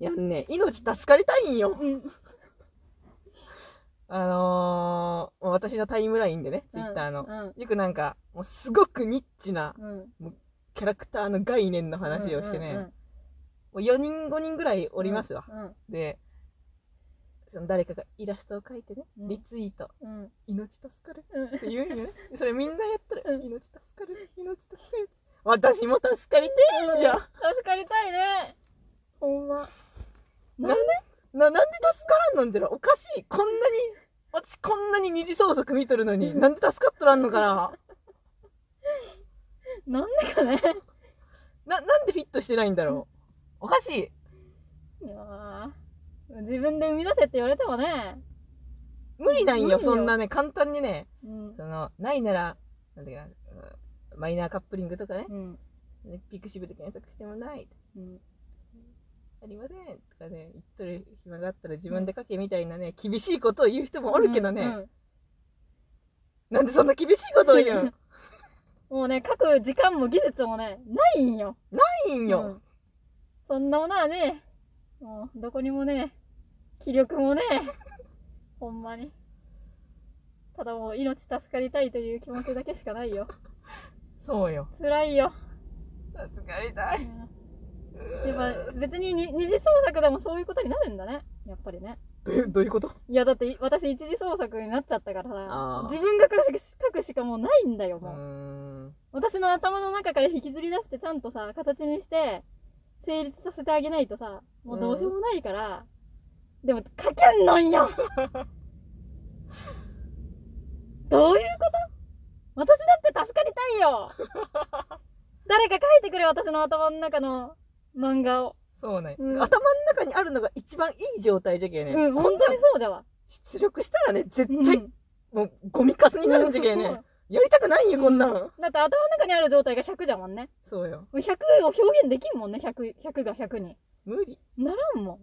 いやね、命助かりたいんよ。うん。あのー、私のタイムラインでね、ツイッターの。うん。よくなんか、もうすごくニッチなうん。キャラクターの概念の話をしてね、もう4人5人ぐらいおりますわ。うん。で、その誰かがイラストを描いてね、うんリツイート、うん。命助かるうん。って言うんよね。それみんなやってる。うん命助かる、命助かる。私も助かりてえんじゃん。助かりたいね。ほんま。なんで？な、なんで助からんのんじゃろおかしい。こんなに、私こんなに二次創作見とるのに、なんで助かっとらんのかななんでかね？な、なんでフィットしてないんだろうおかしい。いやー自分で生み出せって言われてもね。無理なんよ、そんなね、簡単にね。うん。その、ないなら、なんだっけな、うんマイナーカップリングとかね、うん。ピクシブで検索してもない。うん。ありませんとかね、言っとる暇があったら自分で書けみたいなね、厳しいことを言う人もおるけどね、うんなんでそんな厳しいことを言う？ん もうね、書く時間も技術もね、ないんよ。ないんよ。うんそんなものはね、もうどこにもね、気力もね、ほんまに。ただもう命助かりたいという気持ちだけしかないよ。そうよ。辛いよ。助かりたい。うんやっぱ別にに二次創作でもそういうことになるんだね。やっぱりね。どういうどういうこと？いやだって私一次創作になっちゃったからさ、自分が書くし書くしかもうないんだよ、う。もう。私の頭の中から引きずり出してちゃんとさ、形にして、成立させてあげないとさ、もうどうしようもないから、でも書けんのんよ。どういうこと？私だって助かりたいよ。誰か書いてくれ私の頭の中の漫画を。そうね、うん頭の中にあるのが一番いい状態じゃけね。うん、本当にそうじゃわ。出力したらね、絶対、うんもうゴミカスになるんじゃけね。やりたくないよ、こんなん。だって頭の中にある状態が100じゃもんね。そうよ。100を表現できんもんね、100, 100が100に。無理。ならんもん。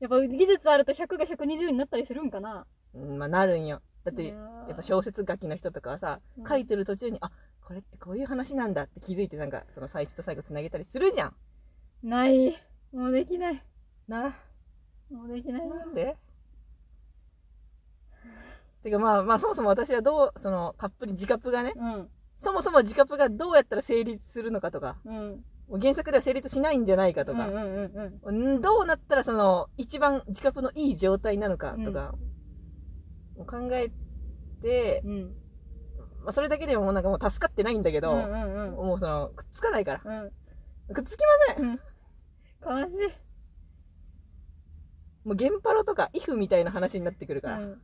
やっぱ技術あると100が120になったりするんかな。うん、まあなるんよ。だって、ややっぱ小説書きの人とかはさ、うん書いてる途中に、あ、これってこういう話なんだって気づいてなんか、その最初と最後つなげたりするじゃん。ない。もうできない。な、もうできない。なんで？てかまあまあそもそも私はどう、そのカップリ、自カップがね、うん。そもそも自カップがどうやったら成立するのかとか、うん。原作では成立しないんじゃないかとか、うんうんうんうん。んどうなったらその一番自カップのいい状態なのかとか、もう考えて、うん。まあそれだけでもなんかもう助かってないんだけど、うんうんうん。もうその、くっつかないから。うん。くっつきません。悲しい。もう、ゲンパロとか、イフみたいな話になってくるから。うん。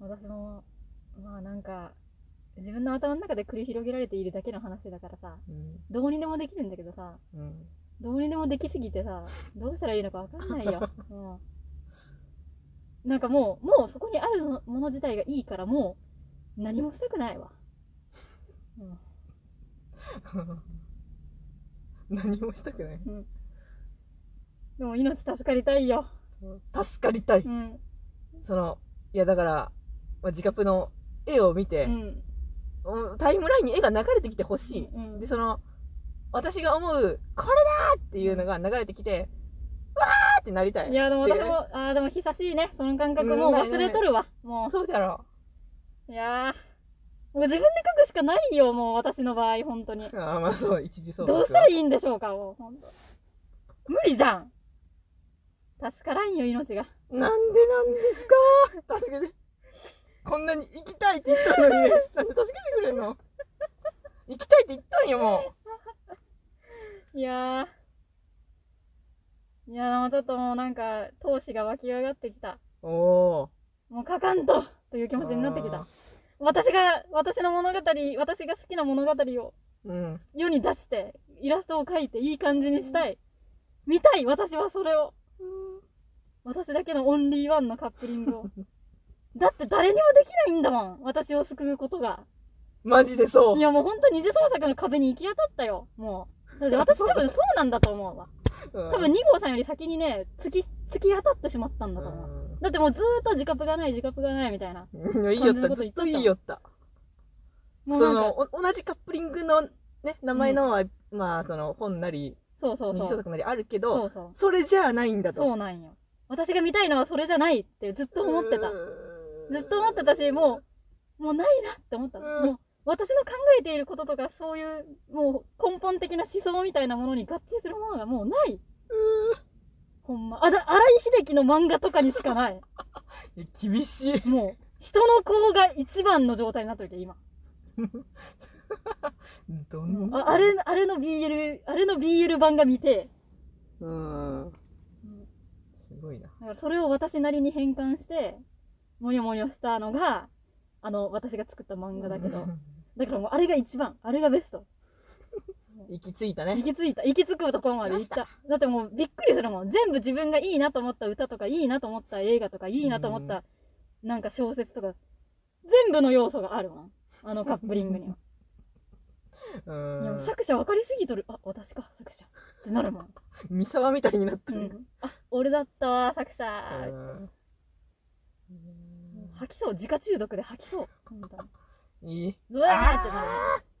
私も、まあなんか、自分の頭の中で繰り広げられているだけの話だからさ、うん。どうにでもできるんだけどさ、うん。どうにでもできすぎてさ、どうしたらいいのかわかんないよ。も うなんかもう、もうそこにあるもの自体がいいから、もう何もしたくないわ。うん 何もしたくない。でも命助かりたいよ。助かりたい。うん。その、いやだから、まあ、自カップの絵を見てう、ん。うんタイムラインに絵が流れてきてほしい。うんで、その、私が思う、これだっていうのが流れてきて、わーってなりたい。いや、でも私も、ああ、でも久しいね。その感覚うんもう忘れとるわ。もそうじゃろ。う。いやー。もう自分で書くしかないよ、もう私の場合、本当に。ああ、まあそう、一時そうどうしたらいいんでしょうか、もう、本当。無理じゃん。助からんよ、命が。なんでなんですか？助けて。こんなに行きたいって言ったのにね、なんで助けてくれんの？行きたいって言ったんよ、もいやー。いや、ちょっともうなんか、闘志が湧き上がってきた。う。おー。もう書かんとという気持ちになってきた。私が、私の物語、私が好きな物語をうん。世に出して、イラストを描いていい感じにしたい。見たい私はそれを。私だけのオンリーワンのカップリングを。だって誰にもできないんだもん。私を救うことが。マジでそうい。やもう本当に二次創作の壁に行き当たったよ。もう。だって私多分そうなんだと思うわ。多多分2号さんより先にね、突き、突き当たってしまったんだと思う。だってもうずーっと自覚がない、自覚がないみたいな。うん。いやいいよった、感じのこと言っとったずっといいよった。もなんか、そうの、お同じカップリングのね、名前のは、まあ、その本なり、そうそうそう。なりあるけそど、うそう。それじゃないんだと。そうなんよ。私が見たいのはそれじゃないってずっと思ってた。ずっと思ってたし、もう、もうないなって思った。うんもう、私の考えていることとか、そういう、もう根本的な思想みたいなものに合致するものがもうない。うほんま。あだ、荒井秀樹の漫画とかにしかない。厳しい。もう、人の子が一番の状態になってるけど、今。どんな？ああれ、あれの BL、あれの BL 版が見て、うん。すごいな。だからそれを私なりに変換して、もよもよしたのが、あの、私が作った漫画だけど、だからもうあれが一番、あれがベスト。行き着いた行ね。き着いた、行き着くところまで行った。だってもうびっくりするもん。全部自分がいいなと思った歌とか、いいなと思った映画とか、いいなと思った、なんか小説とか、全部の要素があるもん。あのカップリングには。ういやん。作者分かりすぎとる。あ、私か、作者。ってなるもん。三沢みたいになってる。うん。あ、俺だったわ、作者。うん吐きそう。自家中毒で吐きそう。いい。うわーっ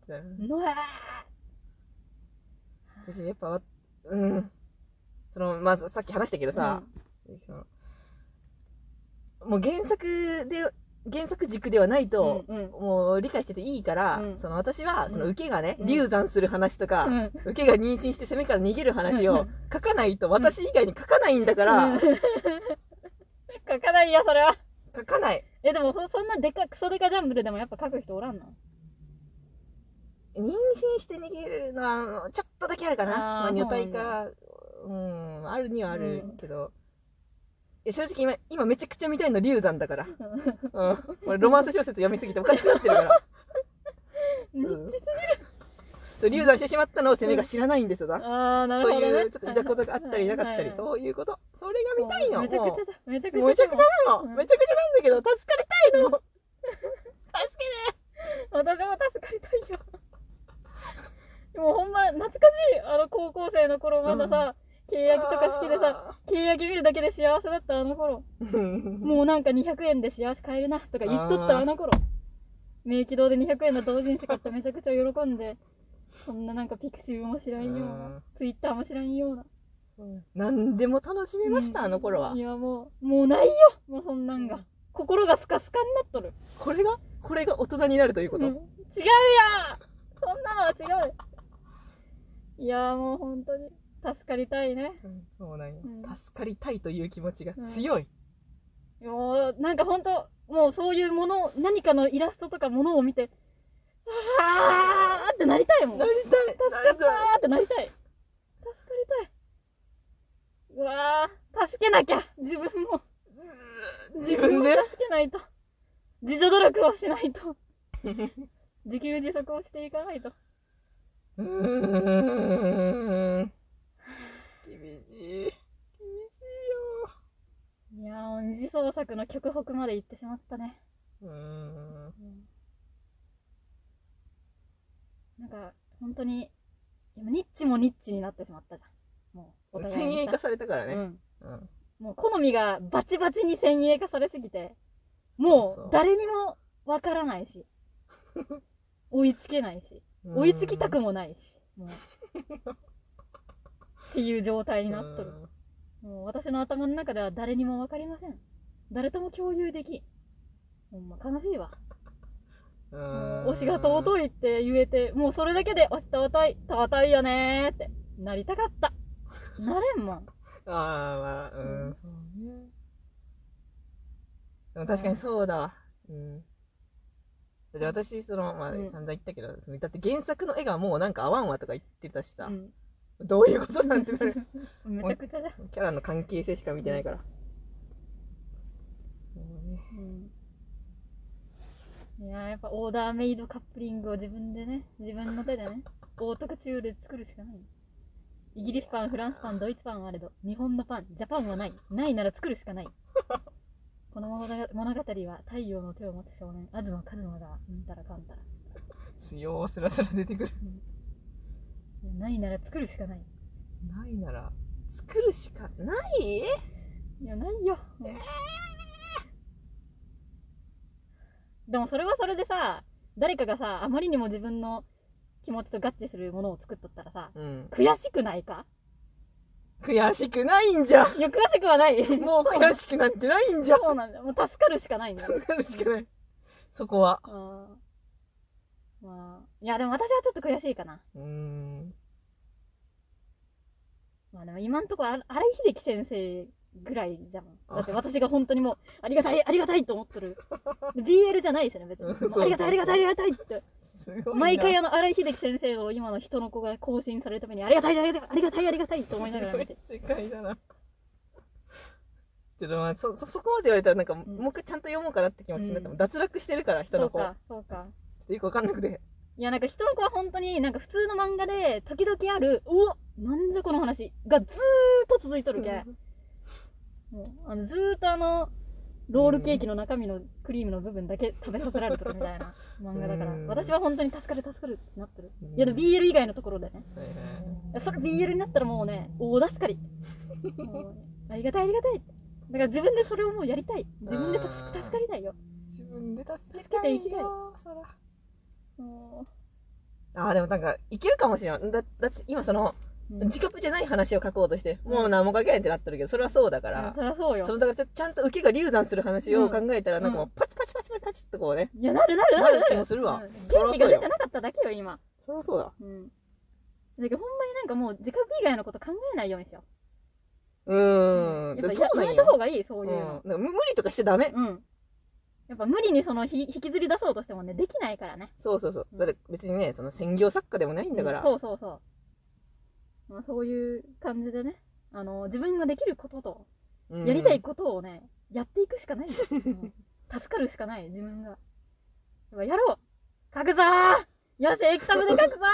てなる。うわだけどやっぱ、うん。その、まあ、さっき話したけどーさ、そのもう原作で、原作軸ではないと、うんうん。もう理解してていいから、うん。その私は、そのうん。受けがね、うん。流産する話とか、うん。受けが妊娠して攻めから逃げる話をうん。書かないと、私以外に書かないんだから、うん。書かないよ、それは。書かない。え、でも、そそんなでか、クソデカジャンブルでもやっぱ書く人おらんの？妊娠して逃げるのは、ちょっとだけあるかな。まあ、女体化、うん、あるにはあるうんけど、いや正直今、今めちゃくちゃ見たいの流産だから。うん。俺ロマンス小説読みすぎておかしくなってるから。うん流産してしまったのを攻めが知らないんですよな。あー、なるとほどね。いう、ちょっとじゃことがあったりなかったり、うそういうこと。それが見たいの。めちゃくもちゃだ。めちゃくちゃうめちゃくちゃなの。うんめちゃくちゃなんだけど、助かりたいの。助私も助かりたいよ。もうほんま、懐かしい。あの高校生の頃、まださ、契約とか好きでさ、契約見るだけで幸せだったあの頃。もうなんか200円で幸せ買えるなとか言っとったあの頃。明気堂で200円の同人誌買ったらめちゃくちゃ喜んで、そんななんかピクシブも知らんよううな、ツイッターも知らんような。何でも楽しめました、うんあの頃は。いやもう、もうないよもうそんなんが。心がスカスカになっとる。これが、これが大人になるということ？うん違うやそんなのは違ういやもう本当に助かりたいね。うんそうなんや。うん。助かりたいという気持ちが強い。もうなんか本当もうそういうもの何かのイラストとかものを見てあーってなりたいもん。な助りたい。かったーってなりたい。助かりたい。うわー助けなきゃ自分も。自分で助けないと。自助努力をしないと。自給自足をしていかないとうーん。厳しい。厳しいよ。いやー二次創作の極北まで行ってしまったねうーん。なんか本当に今ニッチもニッチになってしまったじゃんもうお互いにさ先鋭化されたからね。うん、うん。もう好みがバチバチに先鋭化されすぎてもう誰にもわからないし 追いつけないし追いつきたくもないしもうっていう状態になっとるもう私の頭の中では誰にもわかりません誰とも共有できんほんま悲しいわ推しが尊い。いって言えて、もうそれだけで推し尊い、尊いよねーってなりたかった。なれんもん。ああ、まあ、うん。そうね。確かにそうだわ。うん。だって私、その、まあ、うん散々言ったけど、そのだって原作の絵がもうなんか合わんわとか言ってたしさ、うん、どういうことなんてなる。めちゃくちゃじゃ。キャラの関係性しか見てないから。もうん、いやーやっぱオーダーメイドカップリングを自分でね、自分の手でね、オートクチュールで作るしかない。イギリスパン、フランスパン、ドイツパンあれど、日本のパン、ジャパンはない。ないなら作るしかない。この物語は太陽の手を持つ少年、東和馬が、うんたらかんたら。強スラスラ出てくる。いやないなら作るしかない。ないなら、作るしかない？いや、ないよ。もうでもそれはそれでさ、誰かがさ、あまりにも自分の気持ちと合致するものを作っとったらさ、うん。悔しくないか？悔しくないんじゃん。いや、悔しくはない。もう悔しくなんてないんじゃん。そうなんだよ。もう助かるしかないんだよ。助かるしかない。そこは。まあ、いや、でも私はちょっと悔しいかな。うーん。まあでも今んところ、あ荒井秀樹先生ぐらいじゃん。だって私が本当にもう、ありがたい、ありがたいと思ってる。で BL じゃないですよね、別に。ありがたい、ありがたい、ありがたいって。毎回あの、荒井秀樹先生の今の人の子が更新されるために、ありがたい、ありがたい、ありがたい、ありがたいと思いながら見て。世界だな。ちょっとまあ、そ、そ、そこまで言われたらなんか、んもう一回ちゃんと読もうかなって気持ちになったもん。うん脱落してるから、人の子。ちょそうか、そうか。っとよくわかんなくて。いや、なんか人の子は本当になんか普通の漫画で、時々ある、うおなんじゃこの話がずーっと続いとるけ。もう、あの、ずーっとあの、ロールケーキの中身のクリームの部分だけ食べさせられてるみたいな漫画だからうん、私は本当に助かる助かるってなってる。うんいや、でも BL 以外のところでね。それ BL になったらもうね、大助かり。ありがたいありがたい。だから自分でそれをもうやりたい。自分で助かりたいよ。自分で助け助けていきたいよそらもあーでもなんか、いけるかもしれん。だ、だって今その、自覚じゃない話を書こうとして、うんもう何も書けないってなってるけど、それはそうだかうんら、そりゃそうよそ。のだからちゃんと受けが流産する話を考えたら、なんかもうパチパチパチパチパチってこうね、いや、なるなるなるなる気もするわ元気が出てなかっただけよ、今。そりゃそうだ。うん。だけどほんまになんかもう自覚以外のこと考えないようにしようう。ーん。やっぱそうなんややめた方よ。がいい、そういう無無理とかしちゃダメ。うん。やっぱ無理にそのひ引きずり出そうとしてもね、できないからね。そうそうそうう。んだって別にね、その専業作家でもないんだから。うんそうそうそう。まあそういう感じでね、あの、自分ができることと、うん。やりたいことをね、やっていくしかないんだよ。うん。助かるしかない、自分が。やろう!書くぞーよし、エクタブで書くぞー